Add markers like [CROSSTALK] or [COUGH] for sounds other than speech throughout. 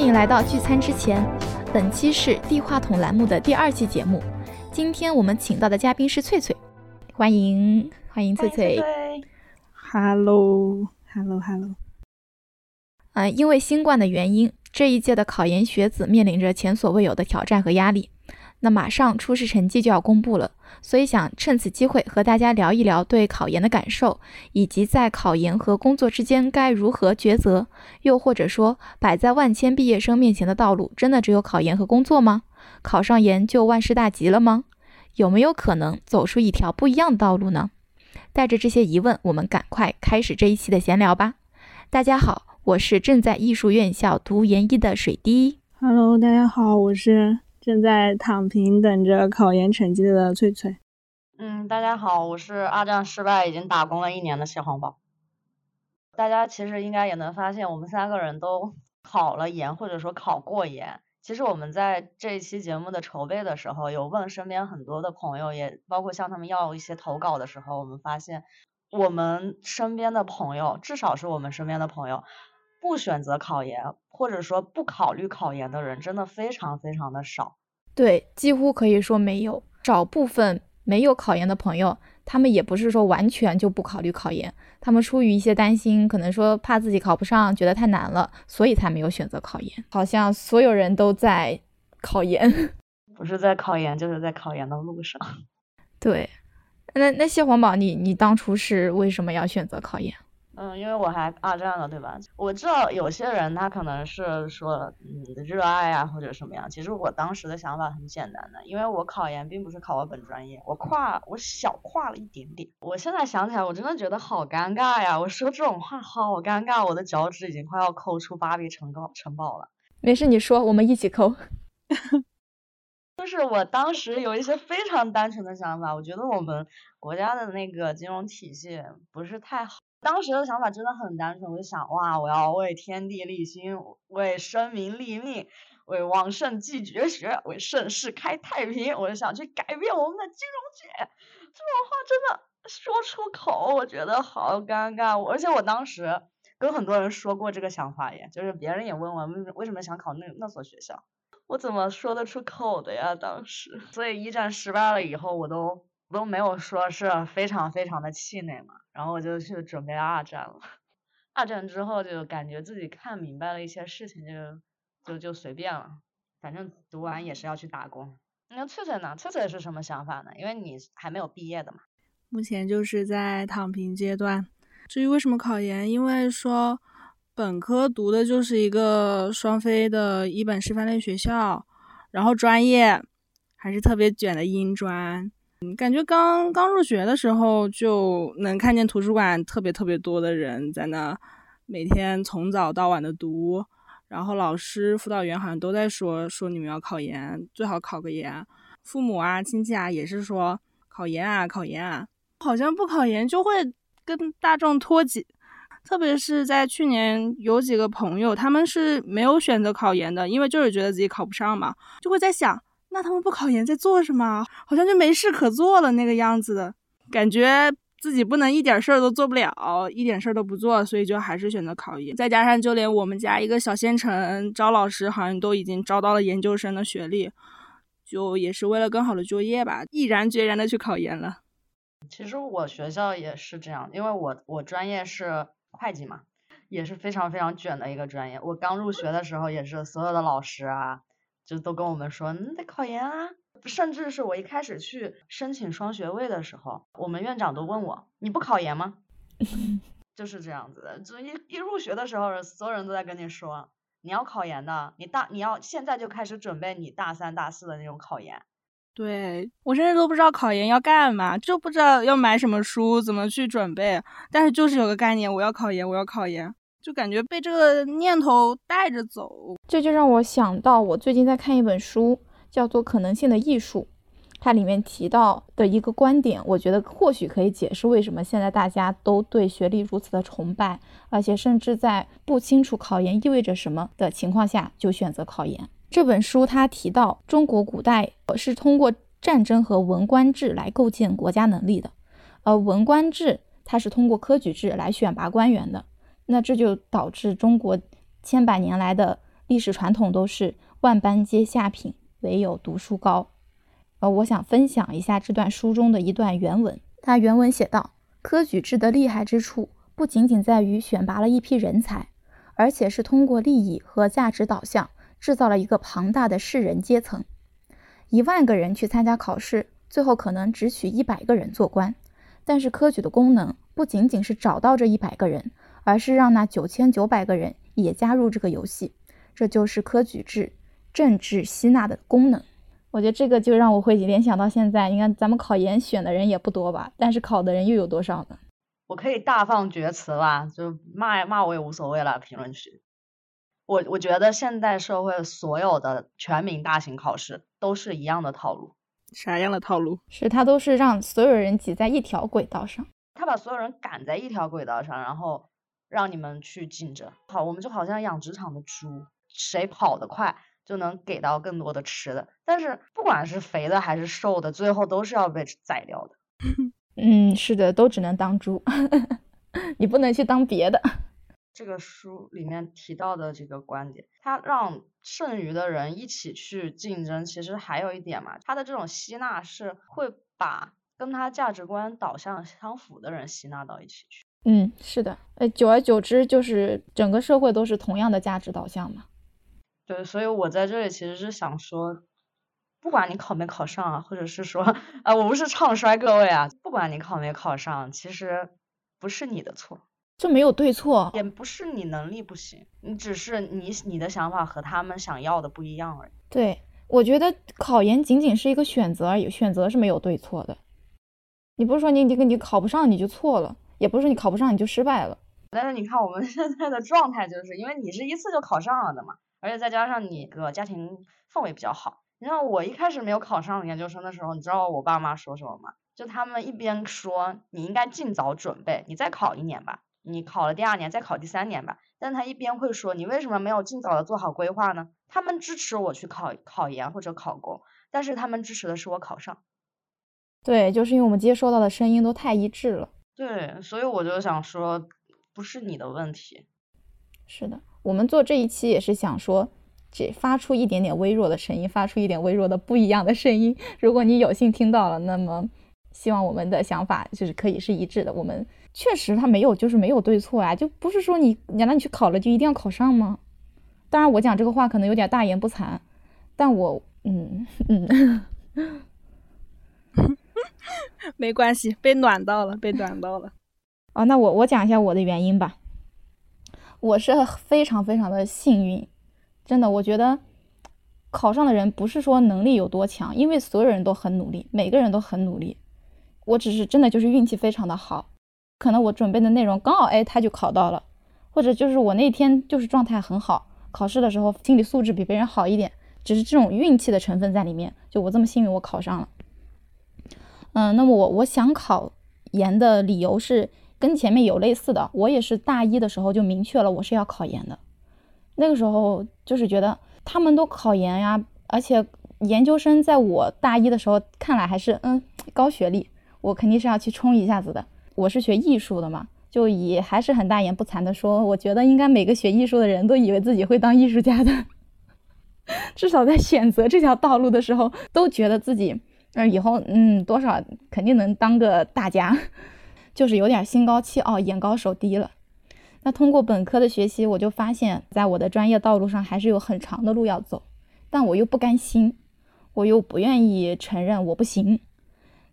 欢迎来到聚餐之前，本期是地话筒栏目的第二期节目。今天我们请到的嘉宾是翠翠，欢迎欢迎翠翠。Hello，Hello，Hello。呃，因为新冠的原因，这一届的考研学子面临着前所未有的挑战和压力。那马上初试成绩就要公布了，所以想趁此机会和大家聊一聊对考研的感受，以及在考研和工作之间该如何抉择。又或者说，摆在万千毕业生面前的道路，真的只有考研和工作吗？考上研就万事大吉了吗？有没有可能走出一条不一样的道路呢？带着这些疑问，我们赶快开始这一期的闲聊吧。大家好。我是正在艺术院校读研一的水滴。Hello，大家好，我是正在躺平等着考研成绩的翠翠。嗯，大家好，我是二战失败已经打工了一年的蟹黄堡。大家其实应该也能发现，我们三个人都 [LAUGHS] 考了研，或者说考过研。其实我们在这一期节目的筹备的时候，有问身边很多的朋友，也包括向他们要一些投稿的时候，我们发现我们身边的朋友，至少是我们身边的朋友。不选择考研，或者说不考虑考研的人，真的非常非常的少。对，几乎可以说没有。少部分没有考研的朋友，他们也不是说完全就不考虑考研，他们出于一些担心，可能说怕自己考不上，觉得太难了，所以才没有选择考研。好像所有人都在考研，[LAUGHS] 不是在考研，就是在考研的路上。对，那那蟹黄宝，你你当初是为什么要选择考研？嗯，因为我还二战了，对吧？我知道有些人他可能是说，嗯，热爱啊或者什么样。其实我当时的想法很简单的，因为我考研并不是考我本专业，我跨我小跨了一点点。我现在想起来，我真的觉得好尴尬呀！我说这种话好尴尬，我的脚趾已经快要抠出巴黎城堡城堡了。没事，你说，我们一起抠。[LAUGHS] 就是我当时有一些非常单纯的想法，我觉得我们国家的那个金融体系不是太好。当时的想法真的很单纯，我就想哇，我要为天地立心，为生民立命，为往圣继绝学，为盛世开太平。我就想去改变我们的金融界。这种话真的说出口，我觉得好尴尬。而且我当时跟很多人说过这个想法耶，就是别人也问我为什么想考那那所学校，我怎么说得出口的呀？当时，所以一战失败了以后，我都都没有说是非常非常的气馁嘛。然后我就去准备二战了。二战之后就感觉自己看明白了一些事情，就就就随便了，反正读完也是要去打工。那翠翠呢？翠翠是什么想法呢？因为你还没有毕业的嘛。目前就是在躺平阶段。至于为什么考研，因为说本科读的就是一个双非的一本师范类学校，然后专业还是特别卷的英专。嗯，感觉刚刚入学的时候就能看见图书馆特别特别多的人在那每天从早到晚的读，然后老师、辅导员好像都在说说你们要考研，最好考个研。父母啊、亲戚啊也是说考研啊、考研啊，好像不考研就会跟大众脱节。特别是在去年，有几个朋友他们是没有选择考研的，因为就是觉得自己考不上嘛，就会在想。那他们不考研在做什么？好像就没事可做了那个样子的感觉，自己不能一点事儿都做不了，一点事儿都不做，所以就还是选择考研。再加上就连我们家一个小县城招老师，好像都已经招到了研究生的学历，就也是为了更好的就业吧，毅然决然的去考研了。其实我学校也是这样，因为我我专业是会计嘛，也是非常非常卷的一个专业。我刚入学的时候也是所有的老师啊。就都跟我们说，你得考研啊！甚至是我一开始去申请双学位的时候，我们院长都问我，你不考研吗？[LAUGHS] 就是这样子的。就一一入学的时候，所有人都在跟你说，你要考研的，你大你要现在就开始准备你大三大四的那种考研。对我甚至都不知道考研要干嘛，就不知道要买什么书，怎么去准备。但是就是有个概念，我要考研，我要考研。就感觉被这个念头带着走，这就让我想到我最近在看一本书，叫做《可能性的艺术》，它里面提到的一个观点，我觉得或许可以解释为什么现在大家都对学历如此的崇拜，而且甚至在不清楚考研意味着什么的情况下就选择考研。这本书它提到，中国古代是通过战争和文官制来构建国家能力的，而文官制它是通过科举制来选拔官员的。那这就导致中国千百年来的历史传统都是万般皆下品，唯有读书高。呃，我想分享一下这段书中的一段原文。它原文写道：科举制的厉害之处，不仅仅在于选拔了一批人才，而且是通过利益和价值导向，制造了一个庞大的士人阶层。一万个人去参加考试，最后可能只取一百个人做官。但是科举的功能不仅仅是找到这一百个人，而是让那九千九百个人也加入这个游戏。这就是科举制政治吸纳的功能。我觉得这个就让我会联想到现在，你看咱们考研选的人也不多吧，但是考的人又有多少呢？我可以大放厥词吧，就骂骂我也无所谓了。评论区，我我觉得现代社会所有的全民大型考试都是一样的套路。啥样的套路？是他都是让所有人挤在一条轨道上，他把所有人赶在一条轨道上，然后让你们去竞争。好，我们就好像养殖场的猪。谁跑得快就能给到更多的吃的，但是不管是肥的还是瘦的，最后都是要被宰掉的。[LAUGHS] 嗯，是的，都只能当猪，[LAUGHS] 你不能去当别的。[LAUGHS] 这个书里面提到的这个观点，它让剩余的人一起去竞争，其实还有一点嘛，它的这种吸纳是会把跟他价值观导向相符的人吸纳到一起去。嗯，是的，呃，久而久之，就是整个社会都是同样的价值导向嘛。对，所以我在这里其实是想说，不管你考没考上啊，或者是说，[LAUGHS] 啊，我不是唱衰各位啊，不管你考没考上，其实不是你的错，这没有对错，也不是你能力不行，你只是你你的想法和他们想要的不一样而已。对，我觉得考研仅仅是一个选择而已，选择是没有对错的。你不是说你你你考不上你就错了，也不是你考不上你就失败了。但是你看我们 [LAUGHS] 现在的状态，就是因为你是一次就考上了的嘛。而且再加上你个家庭氛围比较好，你像我一开始没有考上研究生的时候，你知道我爸妈说什么吗？就他们一边说你应该尽早准备，你再考一年吧，你考了第二年再考第三年吧，但他一边会说你为什么没有尽早的做好规划呢？他们支持我去考考研或者考公，但是他们支持的是我考上。对，就是因为我们接收到的声音都太一致了。对，所以我就想说，不是你的问题。是的。我们做这一期也是想说，这发出一点点微弱的声音，发出一点微弱的不一样的声音。如果你有幸听到了，那么希望我们的想法就是可以是一致的。我们确实他没有，就是没有对错啊，就不是说你难道你去考了就一定要考上吗？当然我讲这个话可能有点大言不惭，但我嗯嗯，[LAUGHS] [LAUGHS] 没关系，被暖到了，被暖到了。[LAUGHS] 哦，那我我讲一下我的原因吧。我是非常非常的幸运，真的，我觉得考上的人不是说能力有多强，因为所有人都很努力，每个人都很努力。我只是真的就是运气非常的好，可能我准备的内容刚好，哎，他就考到了，或者就是我那天就是状态很好，考试的时候心理素质比别人好一点，只是这种运气的成分在里面。就我这么幸运，我考上了。嗯，那么我我想考研的理由是。跟前面有类似的，我也是大一的时候就明确了我是要考研的。那个时候就是觉得他们都考研呀，而且研究生在我大一的时候看来还是嗯高学历，我肯定是要去冲一下子的。我是学艺术的嘛，就以还是很大言不惭的说，我觉得应该每个学艺术的人都以为自己会当艺术家的，[LAUGHS] 至少在选择这条道路的时候都觉得自己那以后嗯多少肯定能当个大家。[LAUGHS] 就是有点心高气傲，眼高手低了。那通过本科的学习，我就发现，在我的专业道路上还是有很长的路要走，但我又不甘心，我又不愿意承认我不行。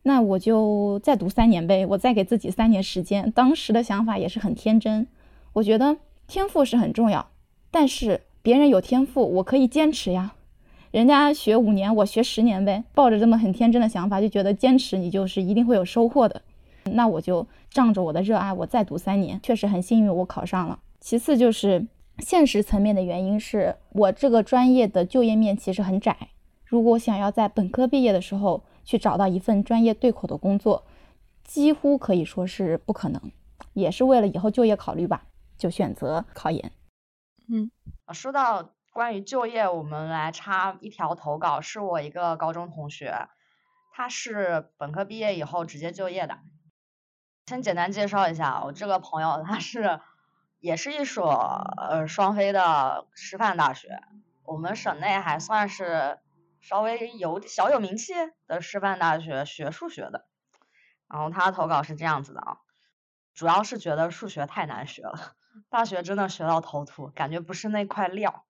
那我就再读三年呗，我再给自己三年时间。当时的想法也是很天真，我觉得天赋是很重要，但是别人有天赋，我可以坚持呀。人家学五年，我学十年呗。抱着这么很天真的想法，就觉得坚持你就是一定会有收获的。那我就仗着我的热爱，我再读三年，确实很幸运，我考上了。其次就是现实层面的原因，是我这个专业的就业面其实很窄。如果想要在本科毕业的时候去找到一份专业对口的工作，几乎可以说是不可能。也是为了以后就业考虑吧，就选择考研。嗯，说到关于就业，我们来插一条投稿，是我一个高中同学，他是本科毕业以后直接就业的。先简单介绍一下，我这个朋友他是也是一所呃双非的师范大学，我们省内还算是稍微有小有名气的师范大学学数学的。然后他投稿是这样子的啊，主要是觉得数学太难学了，大学真的学到头秃，感觉不是那块料。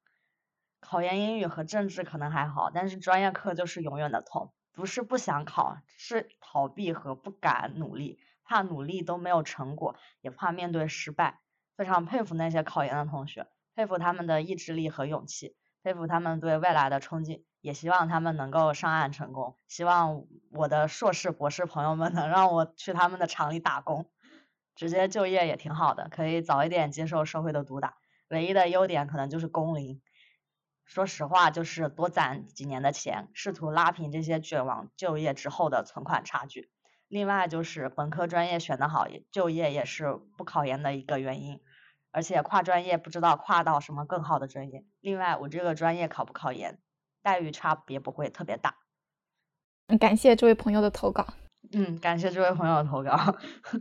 考研英语和政治可能还好，但是专业课就是永远的痛。不是不想考，是逃避和不敢努力，怕努力都没有成果，也怕面对失败。非常佩服那些考研的同学，佩服他们的意志力和勇气，佩服他们对未来的憧憬，也希望他们能够上岸成功。希望我的硕士、博士朋友们能让我去他们的厂里打工，直接就业也挺好的，可以早一点接受社会的毒打。唯一的优点可能就是工龄，说实话就是多攒几年的钱，试图拉平这些卷王就业之后的存款差距。另外就是本科专业选的好，就业也是不考研的一个原因。而且跨专业不知道跨到什么更好的专业。另外，我这个专业考不考研，待遇差别不会特别大。感谢这位朋友的投稿。嗯，感谢这位朋友的投稿。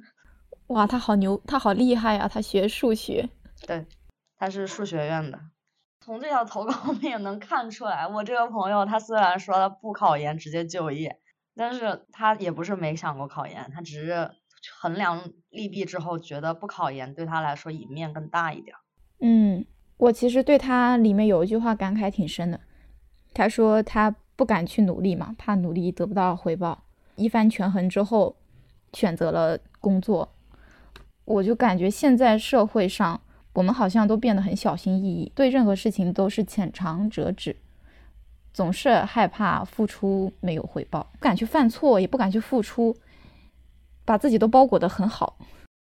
[LAUGHS] 哇，他好牛，他好厉害呀！他学数学。对，他是数学院的。从这条投稿我们也能看出来，我这个朋友他虽然说他不考研直接就业，但是他也不是没想过考研，他只是。衡量利弊之后，觉得不考研对他来说赢面更大一点。嗯，我其实对他里面有一句话感慨挺深的。他说他不敢去努力嘛，怕努力得不到回报。一番权衡之后，选择了工作。我就感觉现在社会上，我们好像都变得很小心翼翼，对任何事情都是浅尝辄止，总是害怕付出没有回报，不敢去犯错，也不敢去付出。把自己都包裹得很好，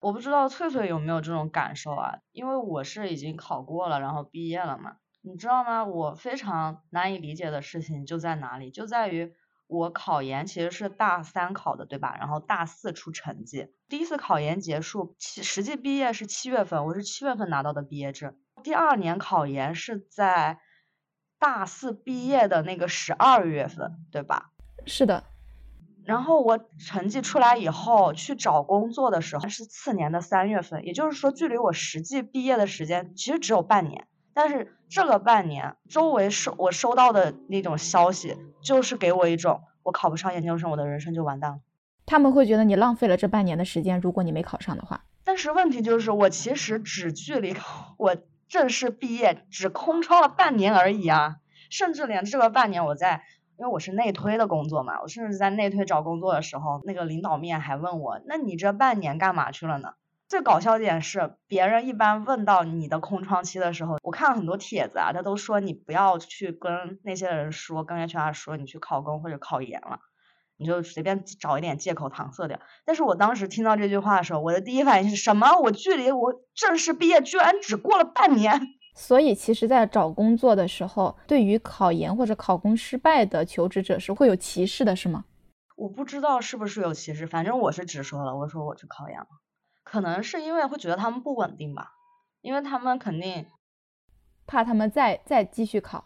我不知道翠翠有没有这种感受啊？因为我是已经考过了，然后毕业了嘛。你知道吗？我非常难以理解的事情就在哪里？就在于我考研其实是大三考的，对吧？然后大四出成绩，第一次考研结束，七实际毕业是七月份，我是七月份拿到的毕业证。第二年考研是在大四毕业的那个十二月份，对吧？是的。然后我成绩出来以后去找工作的时候是次年的三月份，也就是说距离我实际毕业的时间其实只有半年。但是这个半年，周围收我收到的那种消息，就是给我一种我考不上研究生，我的人生就完蛋了。他们会觉得你浪费了这半年的时间，如果你没考上的话。但是问题就是，我其实只距离我正式毕业只空窗了半年而已啊，甚至连这个半年我在。因为我是内推的工作嘛，我甚至在内推找工作的时候，那个领导面还问我，那你这半年干嘛去了呢？最搞笑点是，别人一般问到你的空窗期的时候，我看了很多帖子啊，他都说你不要去跟那些人说，跟 HR 说你去考公或者考研了，你就随便找一点借口搪塞掉。但是我当时听到这句话的时候，我的第一反应是什么？我距离我正式毕业居然只过了半年。[LAUGHS] 所以，其实，在找工作的时候，对于考研或者考公失败的求职者是会有歧视的，是吗？我不知道是不是有歧视，反正我是直说了，我说我去考研了，可能是因为会觉得他们不稳定吧，因为他们肯定怕他们再再继续考。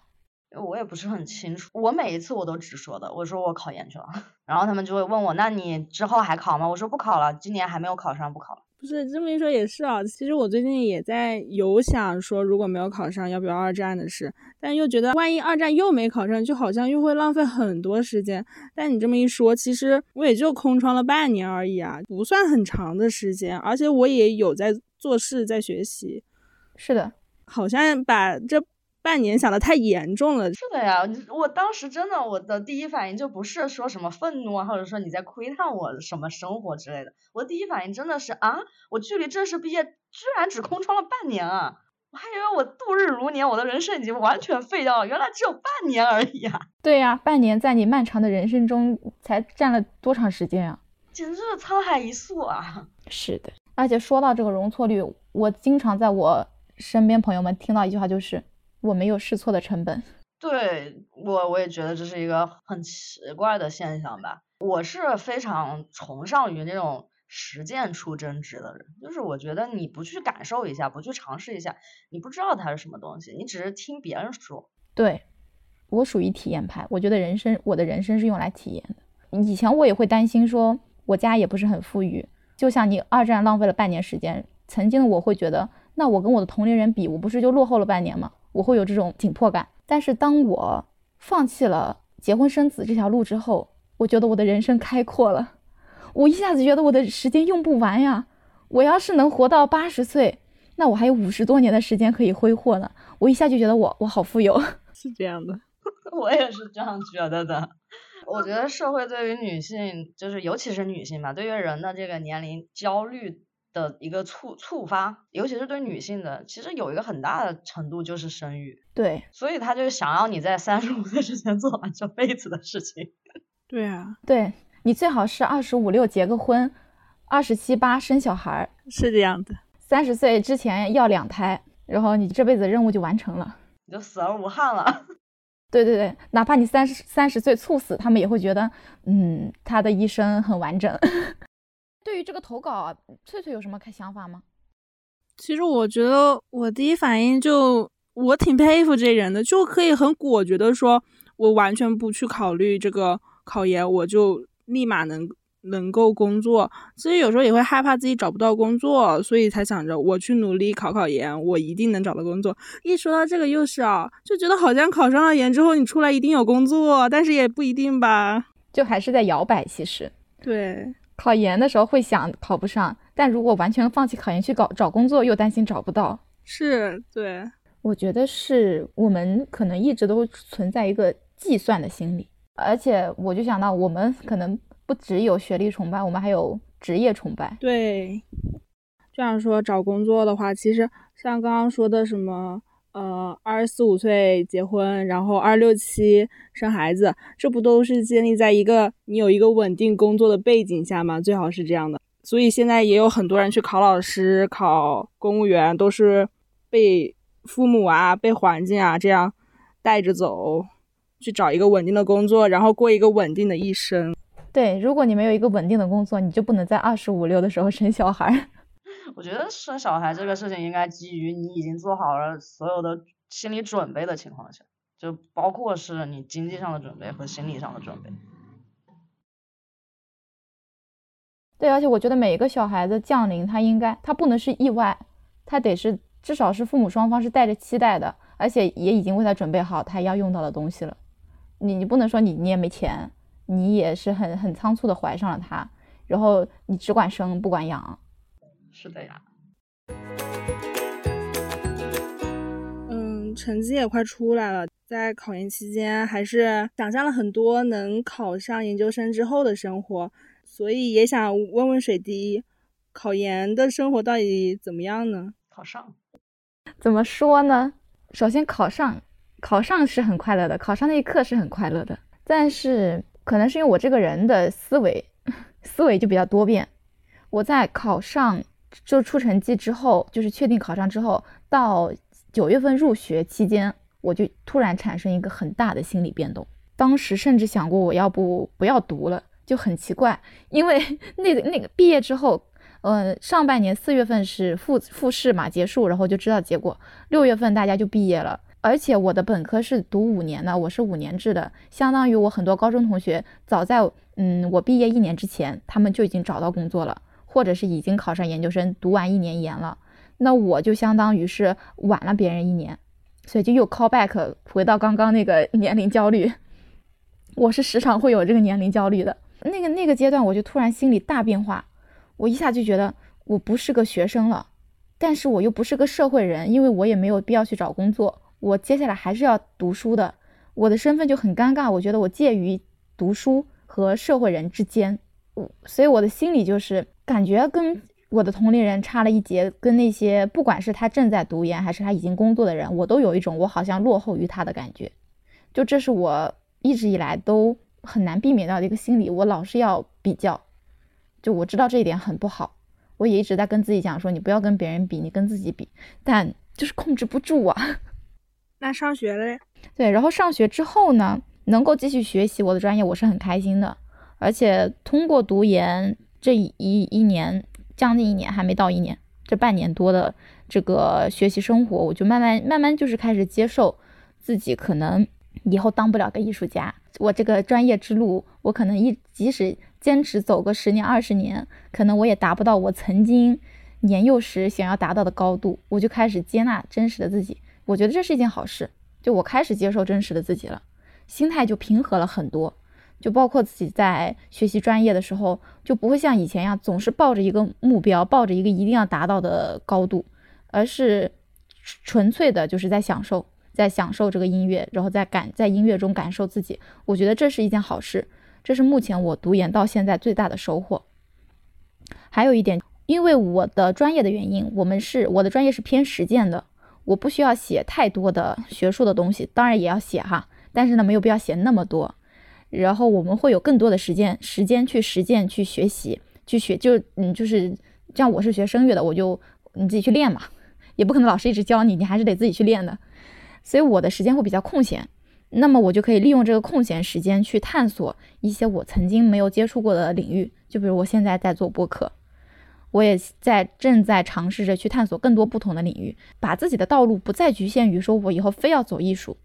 我也不是很清楚，我每一次我都直说的，我说我考研去了，[LAUGHS] 然后他们就会问我，那你之后还考吗？我说不考了，今年还没有考上，不考了。不是这么一说也是啊，其实我最近也在有想说，如果没有考上，要不要二战的事，但又觉得万一二战又没考上，就好像又会浪费很多时间。但你这么一说，其实我也就空窗了半年而已啊，不算很长的时间，而且我也有在做事，在学习。是的，好像把这。半年想的太严重了，是的呀，我当时真的我的第一反应就不是说什么愤怒啊，或者说你在窥探我什么生活之类的，我第一反应真的是啊，我距离正式毕业居然只空窗了半年啊，我还以为我度日如年，我的人生已经完全废掉了，原来只有半年而已啊。对呀，半年在你漫长的人生中才占了多长时间啊？简直是沧海一粟啊！是的，而且说到这个容错率，我经常在我身边朋友们听到一句话就是。我没有试错的成本，对我我也觉得这是一个很奇怪的现象吧。我是非常崇尚于那种实践出真知的人，就是我觉得你不去感受一下，不去尝试一下，你不知道它是什么东西，你只是听别人说。对我属于体验派，我觉得人生我的人生是用来体验的。以前我也会担心说，我家也不是很富裕，就像你二战浪费了半年时间，曾经的我会觉得。那我跟我的同龄人比，我不是就落后了半年吗？我会有这种紧迫感。但是当我放弃了结婚生子这条路之后，我觉得我的人生开阔了，我一下子觉得我的时间用不完呀。我要是能活到八十岁，那我还有五十多年的时间可以挥霍呢。我一下就觉得我我好富有，[LAUGHS] 是这样的，[LAUGHS] 我也是这样觉得的。我觉得社会对于女性，就是尤其是女性吧，对于人的这个年龄焦虑的一个触触发，尤其是对女性的，其实有一个很大的程度就是生育。对，所以他就想要你在三十五岁之前做完这辈子的事情。[LAUGHS] 对啊，对你最好是二十五六结个婚，二十七八生小孩，是这样的。三十岁之前要两胎，然后你这辈子任务就完成了，你就死而无憾了。[LAUGHS] 对对对，哪怕你三十三十岁猝死，他们也会觉得，嗯，他的一生很完整。对于这个投稿，翠翠有什么想法吗？其实我觉得我第一反应就，我挺佩服这人的，就可以很果决的说，我完全不去考虑这个考研，我就立马能。能够工作，所以有时候也会害怕自己找不到工作，所以才想着我去努力考考研，我一定能找到工作。一说到这个，又是啊，就觉得好像考上了研之后，你出来一定有工作，但是也不一定吧，就还是在摇摆。其实，对，考研的时候会想考不上，但如果完全放弃考研去搞找工作，又担心找不到。是，对，我觉得是我们可能一直都存在一个计算的心理，而且我就想到我们可能。不只有学历崇拜，我们还有职业崇拜。对，这样说找工作的话，其实像刚刚说的什么，呃，二十四五岁结婚，然后二六七生孩子，这不都是建立在一个你有一个稳定工作的背景下吗？最好是这样的。所以现在也有很多人去考老师、考公务员，都是被父母啊、被环境啊这样带着走，去找一个稳定的工作，然后过一个稳定的一生。对，如果你没有一个稳定的工作，你就不能在二十五六的时候生小孩。我觉得生小孩这个事情应该基于你已经做好了所有的心理准备的情况下，就包括是你经济上的准备和心理上的准备。对，而且我觉得每一个小孩子降临，他应该他不能是意外，他得是至少是父母双方是带着期待的，而且也已经为他准备好他要用到的东西了。你你不能说你你也没钱。你也是很很仓促的怀上了他，然后你只管生不管养，是的呀。嗯，成绩也快出来了，在考研期间还是想象了很多能考上研究生之后的生活，所以也想问问水滴，考研的生活到底怎么样呢？考上？怎么说呢？首先考上，考上是很快乐的，考上那一刻是很快乐的，但是。可能是因为我这个人的思维，[LAUGHS] 思维就比较多变。我在考上就出成绩之后，就是确定考上之后，到九月份入学期间，我就突然产生一个很大的心理变动。当时甚至想过我要不不要读了，就很奇怪，因为 [LAUGHS] 那个那个毕业之后，呃，上半年四月份是复复试嘛结束，然后就知道结果，六月份大家就毕业了。而且我的本科是读五年的，我是五年制的，相当于我很多高中同学早在嗯我毕业一年之前，他们就已经找到工作了，或者是已经考上研究生，读完一年研了。那我就相当于是晚了别人一年，所以就又 call back 回到刚刚那个 [LAUGHS] 年龄焦虑。我是时常会有这个年龄焦虑的，那个那个阶段，我就突然心里大变化，我一下就觉得我不是个学生了，但是我又不是个社会人，因为我也没有必要去找工作。我接下来还是要读书的，我的身份就很尴尬。我觉得我介于读书和社会人之间，所以我的心里就是感觉跟我的同龄人差了一截，跟那些不管是他正在读研还是他已经工作的人，我都有一种我好像落后于他的感觉。就这是我一直以来都很难避免到的一个心理，我老是要比较。就我知道这一点很不好，我也一直在跟自己讲说，你不要跟别人比，你跟自己比，但就是控制不住啊。[LAUGHS] 那上学嘞？对，然后上学之后呢，能够继续学习我的专业，我是很开心的。而且通过读研这一一年，将近一年还没到一年，这半年多的这个学习生活，我就慢慢慢慢就是开始接受自己可能以后当不了个艺术家。我这个专业之路，我可能一即使坚持走个十年二十年，可能我也达不到我曾经年幼时想要达到的高度，我就开始接纳真实的自己。我觉得这是一件好事，就我开始接受真实的自己了，心态就平和了很多。就包括自己在学习专业的时候，就不会像以前一样总是抱着一个目标，抱着一个一定要达到的高度，而是纯粹的就是在享受，在享受这个音乐，然后在感在音乐中感受自己。我觉得这是一件好事，这是目前我读研到现在最大的收获。还有一点，因为我的专业的原因，我们是我的专业是偏实践的，我不需要写太多的学术的东西，当然也要写哈，但是呢，没有必要写那么多。然后我们会有更多的时间，时间去实践、去学习、去学，就嗯，就是像我是学声乐的，我就你自己去练嘛，也不可能老师一直教你，你还是得自己去练的。所以我的时间会比较空闲，那么我就可以利用这个空闲时间去探索一些我曾经没有接触过的领域。就比如我现在在做播客，我也在正在尝试着去探索更多不同的领域，把自己的道路不再局限于说我以后非要走艺术，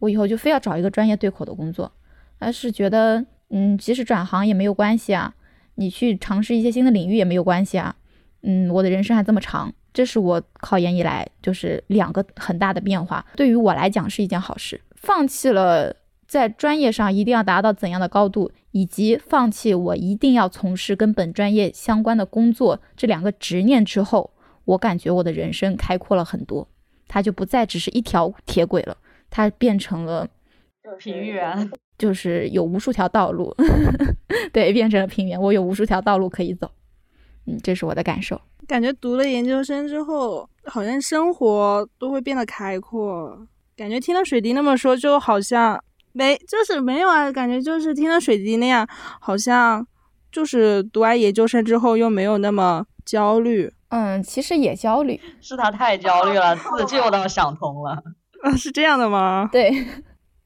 我以后就非要找一个专业对口的工作。而是觉得，嗯，即使转行也没有关系啊，你去尝试一些新的领域也没有关系啊，嗯，我的人生还这么长，这是我考研以来就是两个很大的变化，对于我来讲是一件好事。放弃了在专业上一定要达到怎样的高度，以及放弃我一定要从事跟本专业相关的工作这两个执念之后，我感觉我的人生开阔了很多，它就不再只是一条铁轨了，它变成了平原。[LAUGHS] 就是有无数条道路，[LAUGHS] 对，变成了平原。我有无数条道路可以走，嗯，这是我的感受。感觉读了研究生之后，好像生活都会变得开阔。感觉听了水滴那么说，就好像没，就是没有啊。感觉就是听了水滴那样，好像就是读完研究生之后又没有那么焦虑。嗯，其实也焦虑，是他太焦虑了，自 [LAUGHS] 救倒想通了。啊，是这样的吗？对。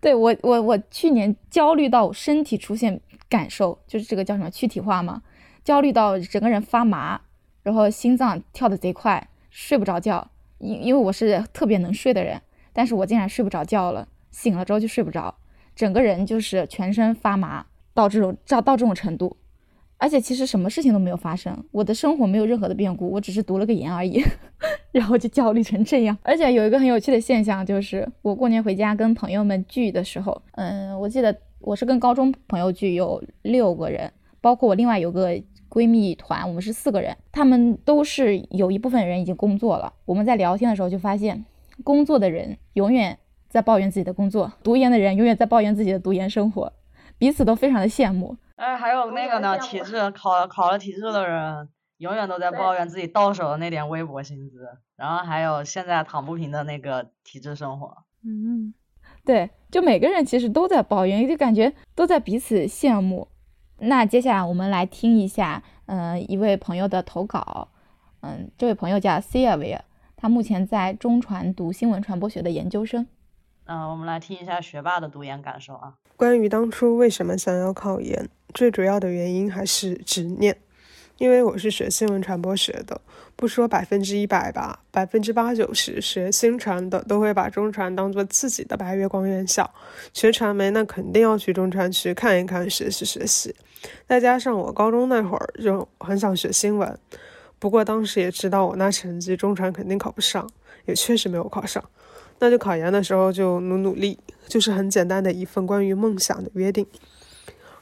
对我，我我去年焦虑到身体出现感受，就是这个叫什么躯体化嘛，焦虑到整个人发麻，然后心脏跳得贼快，睡不着觉。因因为我是特别能睡的人，但是我竟然睡不着觉了，醒了之后就睡不着，整个人就是全身发麻，到这种到到这种程度。而且其实什么事情都没有发生，我的生活没有任何的变故，我只是读了个研而已，然后就焦虑成这样。而且有一个很有趣的现象，就是我过年回家跟朋友们聚的时候，嗯，我记得我是跟高中朋友聚，有六个人，包括我另外有个闺蜜团，我们是四个人，他们都是有一部分人已经工作了。我们在聊天的时候就发现，工作的人永远在抱怨自己的工作，读研的人永远在抱怨自己的读研生活，彼此都非常的羡慕。哎，还有那个呢，体制考考了体制的人，永远都在抱怨自己到手的那点微薄薪资。然后还有现在躺不平的那个体制生活。嗯，对，就每个人其实都在抱怨，就感觉都在彼此羡慕。那接下来我们来听一下，嗯，一位朋友的投稿。嗯，这位朋友叫尔，他目前在中传读新闻传播学的研究生。嗯，我们来听一下学霸的读研感受啊。关于当初为什么想要考研？最主要的原因还是执念，因为我是学新闻传播学的，不说百分之一百吧，百分之八九十学新传的都会把中传当做自己的白月光院校，学传媒那肯定要去中传去看一看、学习学习。再加上我高中那会儿就很想学新闻，不过当时也知道我那成绩中传肯定考不上，也确实没有考上，那就考研的时候就努努力，就是很简单的一份关于梦想的约定。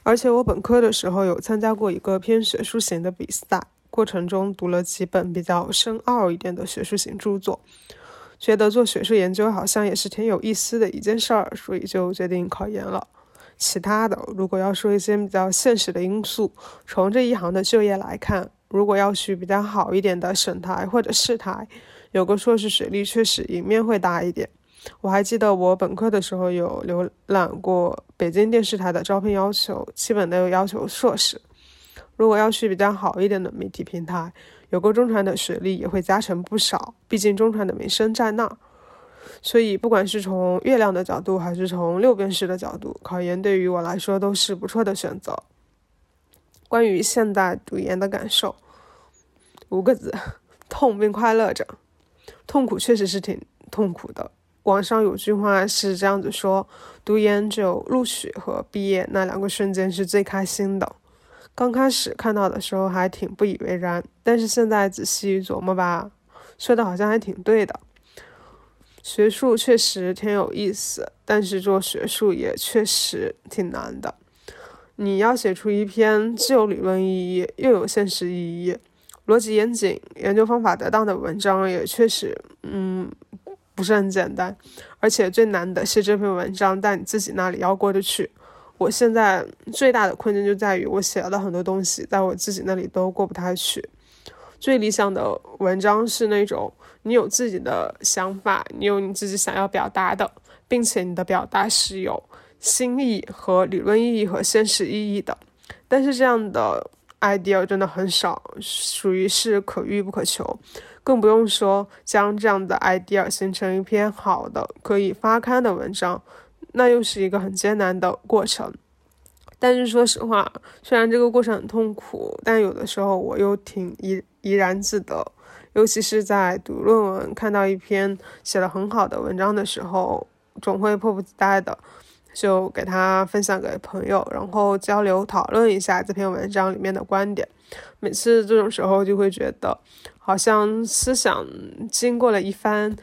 而且我本科的时候有参加过一个偏学术型的比赛，过程中读了几本比较深奥一点的学术型著作，觉得做学术研究好像也是挺有意思的一件事儿，所以就决定考研了。其他的，如果要说一些比较现实的因素，从这一行的就业来看，如果要去比较好一点的省台或者市台，有个硕士学历确实赢面会大一点。我还记得我本科的时候有浏览过北京电视台的招聘要求，基本都有要求硕士。如果要去比较好一点的媒体平台，有个中传的学历也会加成不少，毕竟中传的名声在那儿。所以不管是从月亮的角度，还是从六便士的角度，考研对于我来说都是不错的选择。关于现在读研的感受，五个字：[LAUGHS] 痛并快乐着。痛苦确实是挺痛苦的。网上有句话是这样子说：读研只有录取和毕业那两个瞬间是最开心的，刚开始看到的时候还挺不以为然，但是现在仔细琢磨吧，说的好像还挺对的。学术确实挺有意思，但是做学术也确实挺难的。你要写出一篇既有理论意义又有现实意义、逻辑严谨、研究方法得当的文章，也确实，嗯，不是很简单。而且最难的是这篇文章在你自己那里要过得去。我现在最大的困境就在于，我写了很多东西，在我自己那里都过不太去。最理想的文章是那种你有自己的想法，你有你自己想要表达的，并且你的表达是有新意和理论意义和现实意义的。但是这样的 idea 真的很少，属于是可遇不可求，更不用说将这样的 idea 形成一篇好的可以发刊的文章。那又是一个很艰难的过程，但是说实话，虽然这个过程很痛苦，但有的时候我又挺怡怡然自得。尤其是在读论文，看到一篇写的很好的文章的时候，总会迫不及待的就给他分享给朋友，然后交流讨论一下这篇文章里面的观点。每次这种时候，就会觉得好像思想经过了一番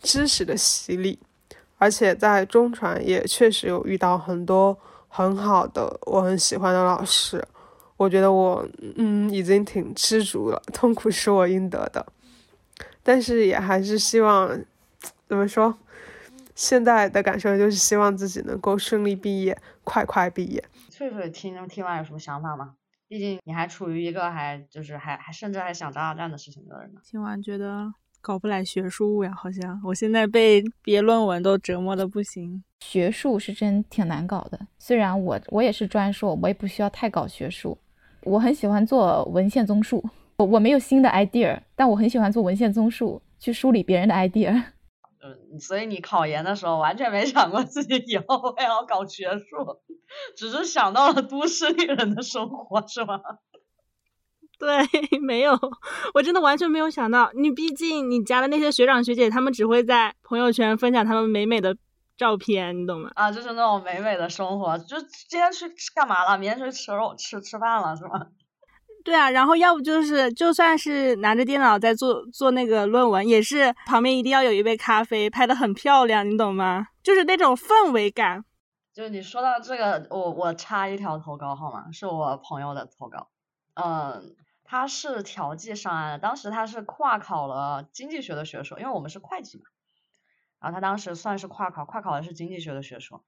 知识的洗礼。而且在中传也确实有遇到很多很好的、我很喜欢的老师，我觉得我嗯已经挺知足了，痛苦是我应得的，但是也还是希望怎么说，现在的感受就是希望自己能够顺利毕业，快快毕业。翠翠听听完有什么想法吗？毕竟你还处于一个还就是还还甚至还想渣渣的事情的人呢。听完觉得。搞不来学术呀，好像我现在被毕业论文都折磨的不行。学术是真挺难搞的，虽然我我也是专硕，我也不需要太搞学术。我很喜欢做文献综述，我我没有新的 idea，但我很喜欢做文献综述，去梳理别人的 idea。嗯，所以你考研的时候完全没想过自己以后会要搞学术，只是想到了都市丽人的生活，是吗？[LAUGHS] 对，[LAUGHS] 没有，我真的完全没有想到。你毕竟你加的那些学长学姐，他们只会在朋友圈分享他们美美的照片，你懂吗？啊，就是那种美美的生活，就今天去干嘛了？明天去吃肉吃吃饭了，是吗？对啊，然后要不就是，就算是拿着电脑在做做那个论文，也是旁边一定要有一杯咖啡，拍的很漂亮，你懂吗？就是那种氛围感。就是你说到这个，我我插一条投稿好吗？是我朋友的投稿，嗯。他是调剂上岸的，当时他是跨考了经济学的学硕，因为我们是会计嘛，然后他当时算是跨考，跨考的是经济学的学硕。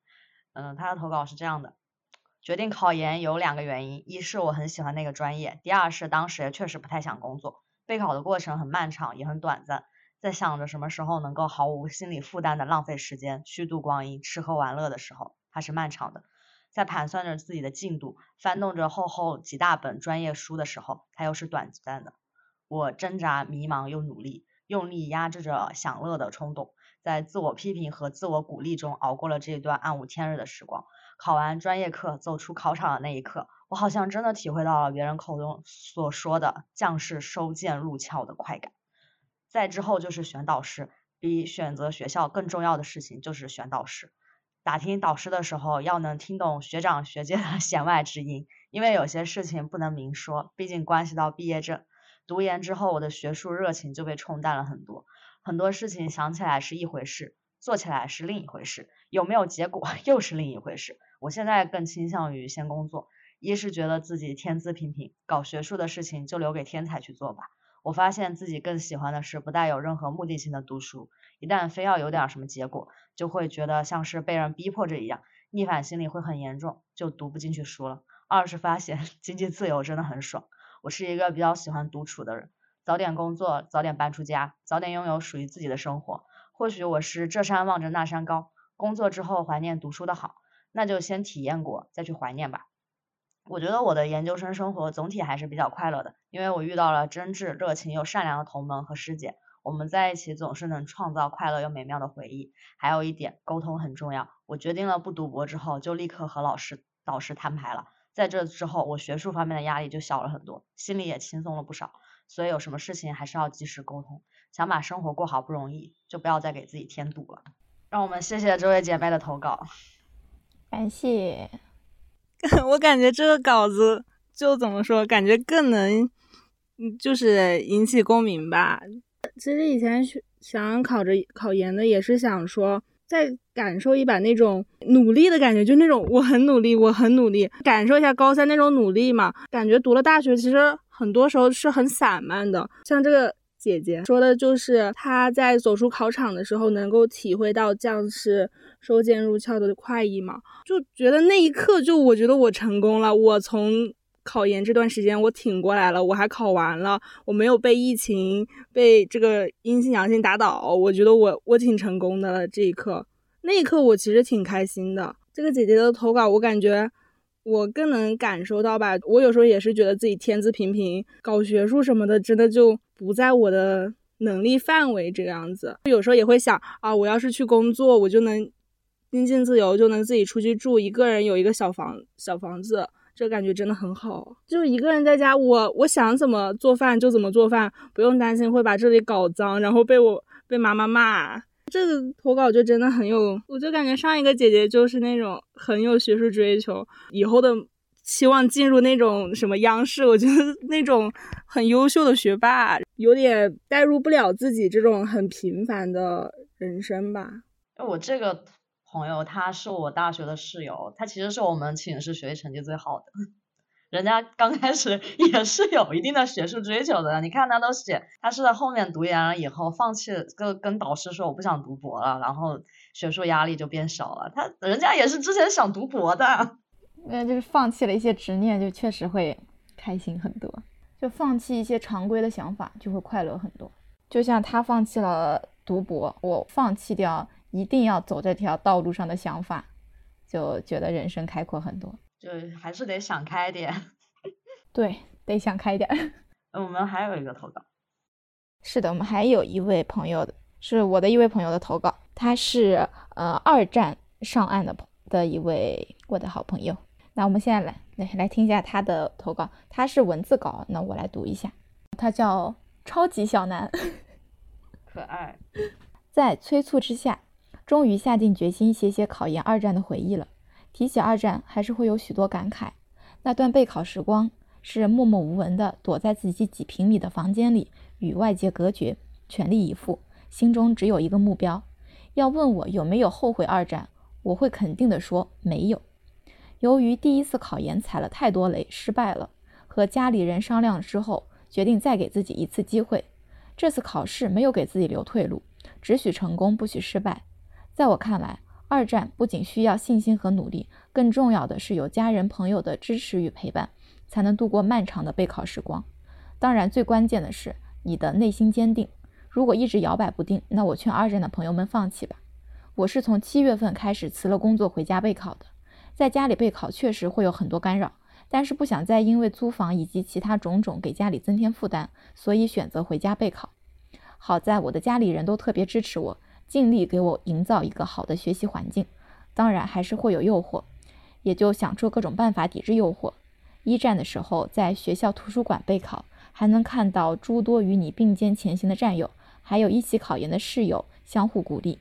嗯，他的投稿是这样的：决定考研有两个原因，一是我很喜欢那个专业，第二是当时也确实不太想工作，备考的过程很漫长也很短暂，在想着什么时候能够毫无心理负担的浪费时间，虚度光阴，吃喝玩乐的时候，它是漫长的。在盘算着自己的进度，翻动着厚厚几大本专业书的时候，它又是短暂的。我挣扎、迷茫又努力，用力压制着享乐的冲动，在自我批评和自我鼓励中熬过了这一段暗无天日的时光。考完专业课，走出考场的那一刻，我好像真的体会到了别人口中所说的“将士收剑入鞘”的快感。再之后就是选导师，比选择学校更重要的事情就是选导师。打听导师的时候，要能听懂学长学姐的 [LAUGHS] 弦外之音，因为有些事情不能明说，毕竟关系到毕业证。读研之后，我的学术热情就被冲淡了很多，很多事情想起来是一回事，做起来是另一回事，有没有结果 [LAUGHS] 又是另一回事。我现在更倾向于先工作，一是觉得自己天资平平，搞学术的事情就留给天才去做吧。我发现自己更喜欢的是不带有任何目的性的读书，一旦非要有点什么结果，就会觉得像是被人逼迫着一样，逆反心理会很严重，就读不进去书了。二是发现 [LAUGHS] 经济自由真的很爽。我是一个比较喜欢独处的人，早点工作，早点搬出家，早点拥有属于自己的生活。或许我是这山望着那山高，工作之后怀念读书的好，那就先体验过再去怀念吧。我觉得我的研究生生活总体还是比较快乐的，因为我遇到了真挚、热情又善良的同门和师姐，我们在一起总是能创造快乐又美妙的回忆。还有一点，沟通很重要。我决定了不读博之后，就立刻和老师、导师摊牌了。在这之后，我学术方面的压力就小了很多，心里也轻松了不少。所以有什么事情还是要及时沟通。想把生活过好不容易，就不要再给自己添堵了。让我们谢谢这位姐妹的投稿，感谢。[LAUGHS] 我感觉这个稿子就怎么说，感觉更能，嗯就是引起共鸣吧。其实以前想考着考研的，也是想说，再感受一把那种努力的感觉，就那种我很努力，我很努力，感受一下高三那种努力嘛。感觉读了大学，其实很多时候是很散漫的。像这个姐姐说的，就是她在走出考场的时候，能够体会到将士收剑入鞘的快意嘛，就觉得那一刻，就我觉得我成功了，我从。考研这段时间我挺过来了，我还考完了，我没有被疫情被这个阴性阳性打倒，我觉得我我挺成功的了。这一刻，那一刻我其实挺开心的。这个姐姐的投稿，我感觉我更能感受到吧。我有时候也是觉得自己天资平平，搞学术什么的，真的就不在我的能力范围这个样子。有时候也会想啊，我要是去工作，我就能经济自由，就能自己出去住，一个人有一个小房小房子。这感觉真的很好，就一个人在家，我我想怎么做饭就怎么做饭，不用担心会把这里搞脏，然后被我被妈妈骂。这个投稿就真的很有，我就感觉上一个姐姐就是那种很有学术追求，以后的希望进入那种什么央视，我觉得那种很优秀的学霸，有点代入不了自己这种很平凡的人生吧。我这个。朋友，他是我大学的室友，他其实是我们寝室学习成绩最好的。人家刚开始也是有一定的学术追求的，你看他都写，他是在后面读研了以后放弃，跟跟导师说我不想读博了，然后学术压力就变小了。他人家也是之前想读博的，那就是放弃了一些执念，就确实会开心很多。就放弃一些常规的想法，就会快乐很多。就像他放弃了读博，我放弃掉。一定要走这条道路上的想法，就觉得人生开阔很多。就还是得想开点。[LAUGHS] 对，得想开点。[LAUGHS] 我们还有一个投稿。是的，我们还有一位朋友的，是我的一位朋友的投稿。他是呃二战上岸的的一位我的好朋友。那我们现在来来来听一下他的投稿。他是文字稿，那我来读一下。他叫超级小南，可爱。在催促之下。终于下定决心写写考研二战的回忆了。提起二战，还是会有许多感慨。那段备考时光，是默默无闻的躲在自己几平米的房间里，与外界隔绝，全力以赴，心中只有一个目标。要问我有没有后悔二战，我会肯定的说没有。由于第一次考研踩了太多雷，失败了，和家里人商量之后，决定再给自己一次机会。这次考试没有给自己留退路，只许成功，不许失败。在我看来，二战不仅需要信心和努力，更重要的是有家人朋友的支持与陪伴，才能度过漫长的备考时光。当然，最关键的是你的内心坚定。如果一直摇摆不定，那我劝二战的朋友们放弃吧。我是从七月份开始辞了工作回家备考的，在家里备考确实会有很多干扰，但是不想再因为租房以及其他种种给家里增添负担，所以选择回家备考。好在我的家里人都特别支持我。尽力给我营造一个好的学习环境，当然还是会有诱惑，也就想出各种办法抵制诱惑。一战的时候，在学校图书馆备考，还能看到诸多与你并肩前行的战友，还有一起考研的室友相互鼓励。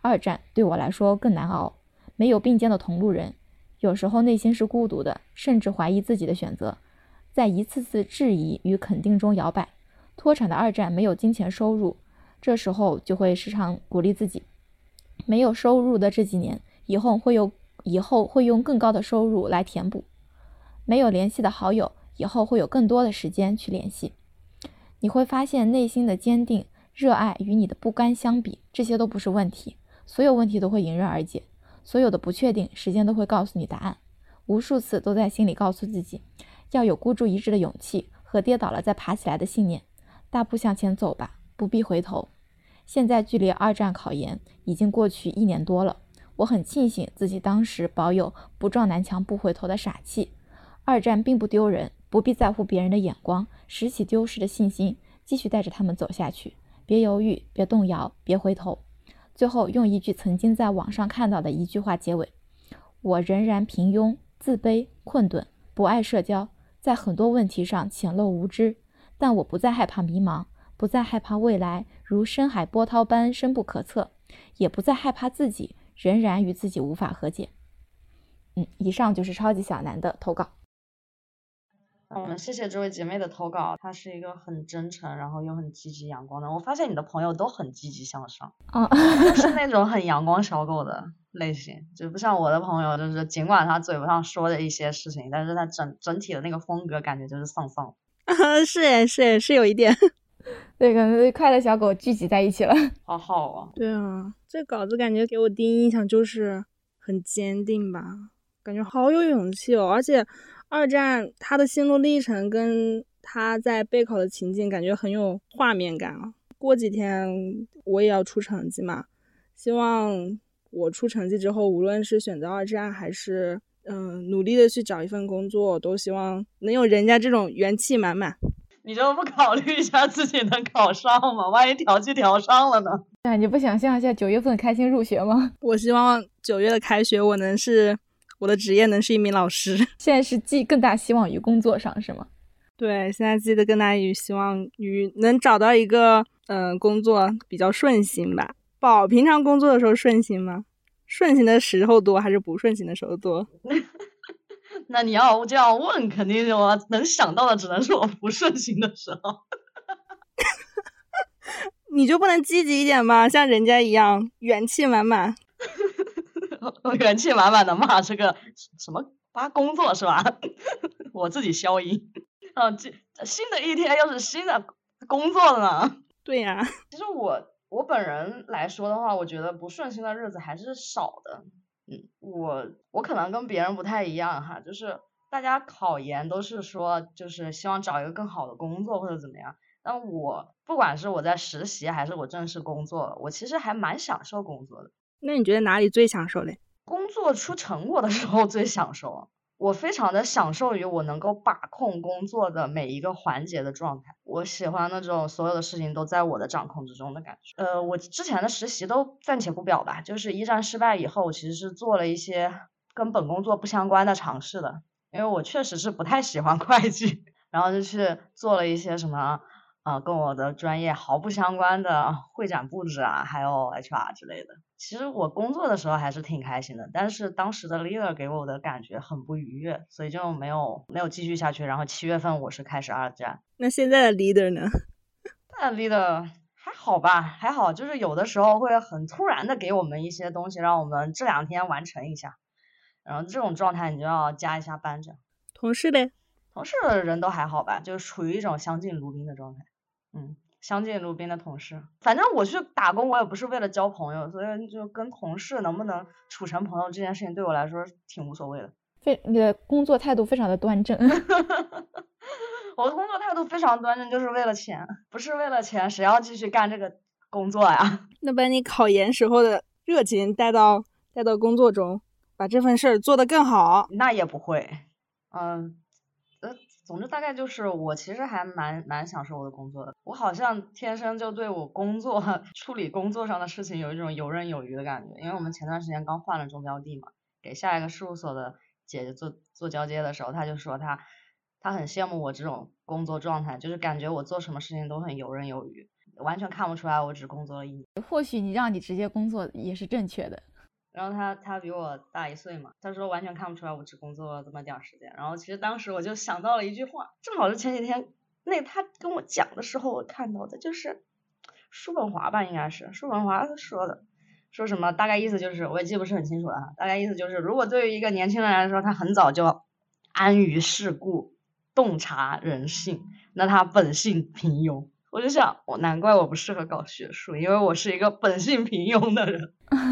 二战对我来说更难熬，没有并肩的同路人，有时候内心是孤独的，甚至怀疑自己的选择，在一次次质疑与肯定中摇摆。脱产的二战没有金钱收入。这时候就会时常鼓励自己，没有收入的这几年，以后会有以后会用更高的收入来填补；没有联系的好友，以后会有更多的时间去联系。你会发现内心的坚定、热爱与你的不甘相比，这些都不是问题，所有问题都会迎刃而解，所有的不确定，时间都会告诉你答案。无数次都在心里告诉自己，要有孤注一掷的勇气和跌倒了再爬起来的信念，大步向前走吧。不必回头。现在距离二战考研已经过去一年多了，我很庆幸自己当时保有不撞南墙不回头的傻气。二战并不丢人，不必在乎别人的眼光，拾起丢失的信心，继续带着他们走下去。别犹豫，别动摇，别回头。最后用一句曾经在网上看到的一句话结尾：我仍然平庸、自卑、困顿，不爱社交，在很多问题上浅陋无知，但我不再害怕迷茫。不再害怕未来如深海波涛般深不可测，也不再害怕自己仍然与自己无法和解。嗯，以上就是超级小南的投稿。嗯，谢谢这位姐妹的投稿，她是一个很真诚，然后又很积极阳光的。我发现你的朋友都很积极向上，哦，是那种很阳光小狗的类型，就不像我的朋友，就是尽管他嘴巴上说的一些事情，但是他整整体的那个风格感觉就是丧丧。[LAUGHS] 是诶，是诶，是有一点。[LAUGHS] 对，感觉快乐小狗聚集在一起了。好好啊。对啊，这稿子感觉给我第一印象就是很坚定吧，感觉好有勇气哦，而且。二战他的心路历程跟他在备考的情景感觉很有画面感啊！过几天我也要出成绩嘛，希望我出成绩之后，无论是选择二战还是嗯努力的去找一份工作，都希望能有人家这种元气满满。你就不考虑一下自己能考上吗？万一调剂调上了呢？哎，你不想象一下九月份开心入学吗？我希望九月的开学我能是。我的职业能是一名老师，[LAUGHS] 现在是寄更大希望于工作上，是吗？对，现在寄的更大于希望于能找到一个嗯工作比较顺心吧。宝平常工作的时候顺心吗？顺心的时候多还是不顺心的时候多？[LAUGHS] 那你要这样问，肯定我能想到的只能是我不顺心的时候。[LAUGHS] 你就不能积极一点吗？像人家一样元气满满。[LAUGHS] 元气满满的骂这个什么发工作是吧？[LAUGHS] 我自己消音。啊，这新的一天又是新的工作了呢。对呀，其实我我本人来说的话，我觉得不顺心的日子还是少的。嗯，我我可能跟别人不太一样哈，就是大家考研都是说就是希望找一个更好的工作或者怎么样。但我不管是我在实习还是我正式工作，我其实还蛮享受工作的。那你觉得哪里最享受嘞？工作出成果的时候最享受，我非常的享受于我能够把控工作的每一个环节的状态。我喜欢那种所有的事情都在我的掌控之中的感觉。呃，我之前的实习都暂且不表吧，就是一战失败以后，我其实是做了一些跟本工作不相关的尝试的，因为我确实是不太喜欢 [LAUGHS] 会计，然后就去做了一些什么。啊，跟我的专业毫不相关的会展布置啊，还有 HR 之类的。其实我工作的时候还是挺开心的，但是当时的 leader 给我的感觉很不愉悦，所以就没有没有继续下去。然后七月份我是开始二战。那现在的 leader 呢？[LAUGHS] 那 leader 还好吧，还好，就是有的时候会很突然的给我们一些东西，让我们这两天完成一下。然后这种状态你就要加一下班着。同事呗？同事的人都还好吧，就是处于一种相敬如宾的状态。嗯，相敬如宾的同事，反正我去打工，我也不是为了交朋友，所以就跟同事能不能处成朋友这件事情对我来说挺无所谓的。非你的工作态度非常的端正。[LAUGHS] [LAUGHS] 我的工作态度非常端正，就是为了钱，不是为了钱，谁要继续干这个工作呀？[LAUGHS] 那把你考研时候的热情带到带到工作中，把这份事儿做得更好。那也不会，嗯。总之大概就是我其实还蛮蛮享受我的工作的，我好像天生就对我工作 [LAUGHS] 处理工作上的事情有一种游刃有余的感觉，因为我们前段时间刚换了中标地嘛，给下一个事务所的姐姐做做交接的时候，她就说她她很羡慕我这种工作状态，就是感觉我做什么事情都很游刃有余，完全看不出来我只工作了一年。或许你让你直接工作也是正确的。然后他他比我大一岁嘛，他说完全看不出来我只工作了这么点时间。然后其实当时我就想到了一句话，正好是前几天那他跟我讲的时候我看到的，就是叔本华吧，应该是叔本华说的，说什么大概意思就是我也记不是很清楚了，大概意思就是如果对于一个年轻人来说，他很早就安于世故，洞察人性，那他本性平庸。我就想，我难怪我不适合搞学术，因为我是一个本性平庸的人。[LAUGHS]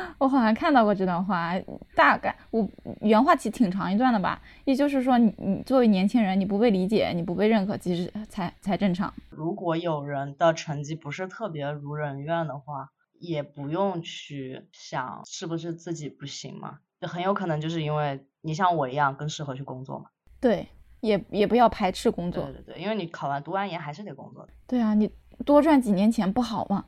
[LAUGHS] 我好像看到过这段话，大概我原话其实挺长一段的吧，也就是说，你你作为年轻人，你不被理解，你不被认可，其实才才正常。如果有人的成绩不是特别如人愿的话，也不用去想是不是自己不行嘛，就很有可能就是因为你像我一样更适合去工作嘛。对，也也不要排斥工作。对对对，因为你考完读完研还是得工作的。对啊，你多赚几年钱不好吗？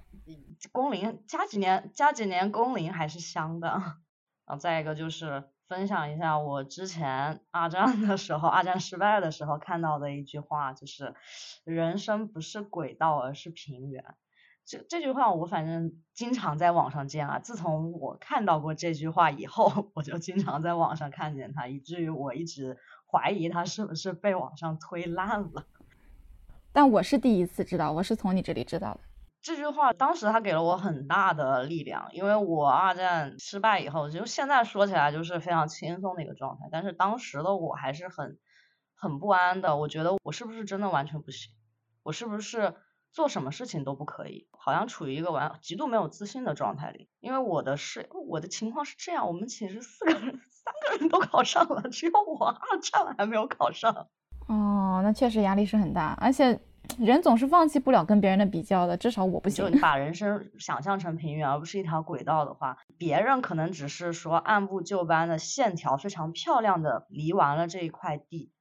工龄加几年，加几年工龄还是香的。[LAUGHS] 然后再一个就是分享一下我之前二战的时候，二战失败的时候看到的一句话，就是人生不是轨道，而是平原。这这句话我反正经常在网上见啊。自从我看到过这句话以后，[LAUGHS] 我就经常在网上看见它，以至于我一直。怀疑他是不是被网上推烂了。但我是第一次知道，我是从你这里知道的。这句话当时他给了我很大的力量，因为我二战失败以后，就现在说起来就是非常轻松的一个状态，但是当时的我还是很很不安的。我觉得我是不是真的完全不行？我是不是做什么事情都不可以？好像处于一个完极度没有自信的状态里。因为我的是我的情况是这样，我们寝室四个人，三个人都考上了，只有我二战还没有考上。哦，那确实压力是很大，而且。人总是放弃不了跟别人的比较的，至少我不行。就 [LAUGHS] 你把人生想象成平原，而不是一条轨道的话，别人可能只是说按部就班的线条非常漂亮的犁完了这一块地，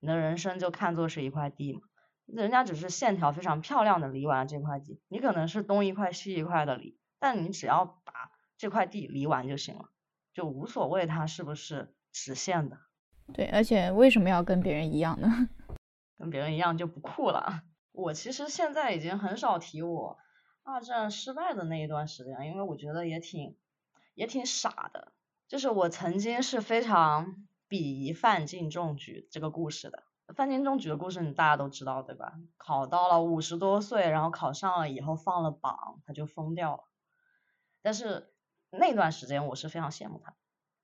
你的人生就看作是一块地嘛。人家只是线条非常漂亮的犁完了这块地，你可能是东一块西一块的犁，但你只要把这块地犁完就行了，就无所谓它是不是直线的。对，而且为什么要跟别人一样呢？跟别人一样就不酷了。我其实现在已经很少提我二战失败的那一段时间，因为我觉得也挺也挺傻的。就是我曾经是非常鄙夷范进中举这个故事的。范进中举的故事你大家都知道对吧？考到了五十多岁，然后考上了以后放了榜，他就疯掉了。但是那段时间我是非常羡慕他，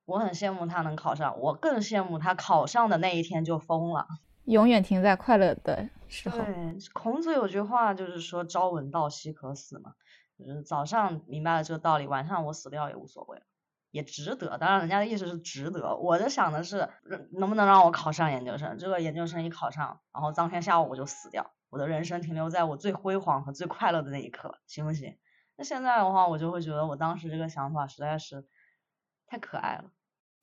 我很羡慕他能考上，我更羡慕他考上的那一天就疯了。永远停在快乐的时候。对，孔子有句话就是说“朝闻道，夕可死”嘛，就是早上明白了这个道理，晚上我死掉也无所谓，也值得。当然，人家的意思是值得。我就想的是，能不能让我考上研究生？这个研究生一考上，然后当天下午我就死掉，我的人生停留在我最辉煌和最快乐的那一刻，行不行？那现在的话，我就会觉得我当时这个想法实在是太可爱了。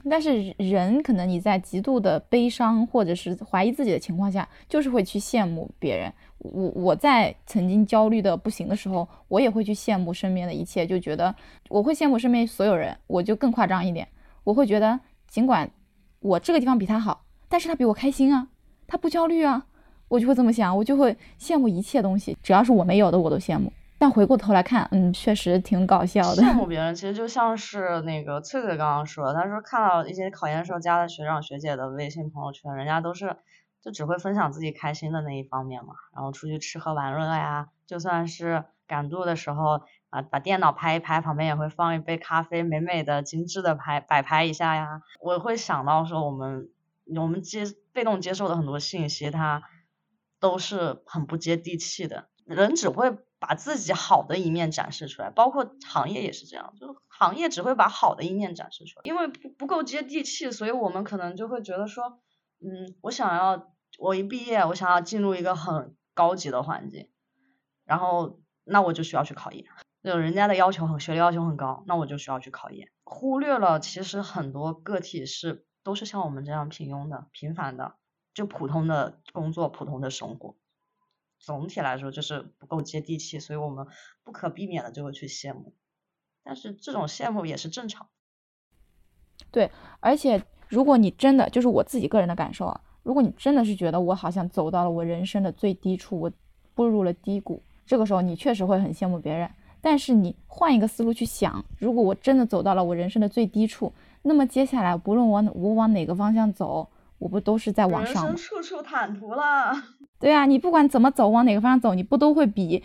但是人可能你在极度的悲伤或者是怀疑自己的情况下，就是会去羡慕别人。我我在曾经焦虑的不行的时候，我也会去羡慕身边的一切，就觉得我会羡慕身边所有人。我就更夸张一点，我会觉得尽管我这个地方比他好，但是他比我开心啊，他不焦虑啊，我就会这么想，我就会羡慕一切东西，只要是我没有的，我都羡慕。但回过头来看，嗯，确实挺搞笑的。羡慕别人，其实就像是那个翠翠刚刚说，她说看到一些考研时候加的学长学姐的微信朋友圈，人家都是就只会分享自己开心的那一方面嘛，然后出去吃喝玩乐呀，就算是赶路的时候啊，把电脑拍一拍，旁边也会放一杯咖啡，美美的、精致的拍摆拍一下呀。我会想到说，我们我们接被动接受的很多信息，它都是很不接地气的，人只会。把自己好的一面展示出来，包括行业也是这样，就是行业只会把好的一面展示出来，因为不不够接地气，所以我们可能就会觉得说，嗯，我想要我一毕业，我想要进入一个很高级的环境，然后那我就需要去考研，就人家的要求很学历要求很高，那我就需要去考研，忽略了其实很多个体是都是像我们这样平庸的、平凡的，就普通的工作、普通的生活。总体来说就是不够接地气，所以我们不可避免的就会去羡慕，但是这种羡慕也是正常。对，而且如果你真的就是我自己个人的感受啊，如果你真的是觉得我好像走到了我人生的最低处，我步入了低谷，这个时候你确实会很羡慕别人。但是你换一个思路去想，如果我真的走到了我人生的最低处，那么接下来不论我我往哪个方向走，我不都是在往上？人生处处坦途了。对啊，你不管怎么走，往哪个方向走，你不都会比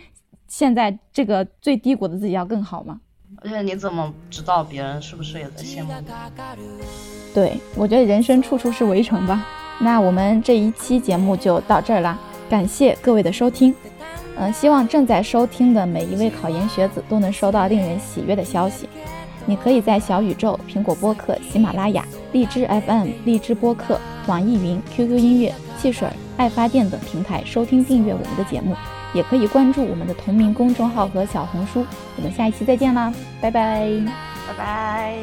现在这个最低谷的自己要更好吗？而且你怎么知道别人是不是也在羡慕你？对，我觉得人生处处是围城吧。那我们这一期节目就到这儿啦，感谢各位的收听。嗯，希望正在收听的每一位考研学子都能收到令人喜悦的消息。你可以在小宇宙、苹果播客、喜马拉雅、荔枝 FM、荔枝播客、网易云、QQ 音乐、汽水。爱发电等平台收听订阅我们的节目，也可以关注我们的同名公众号和小红书。我们下一期再见啦，拜拜，拜拜。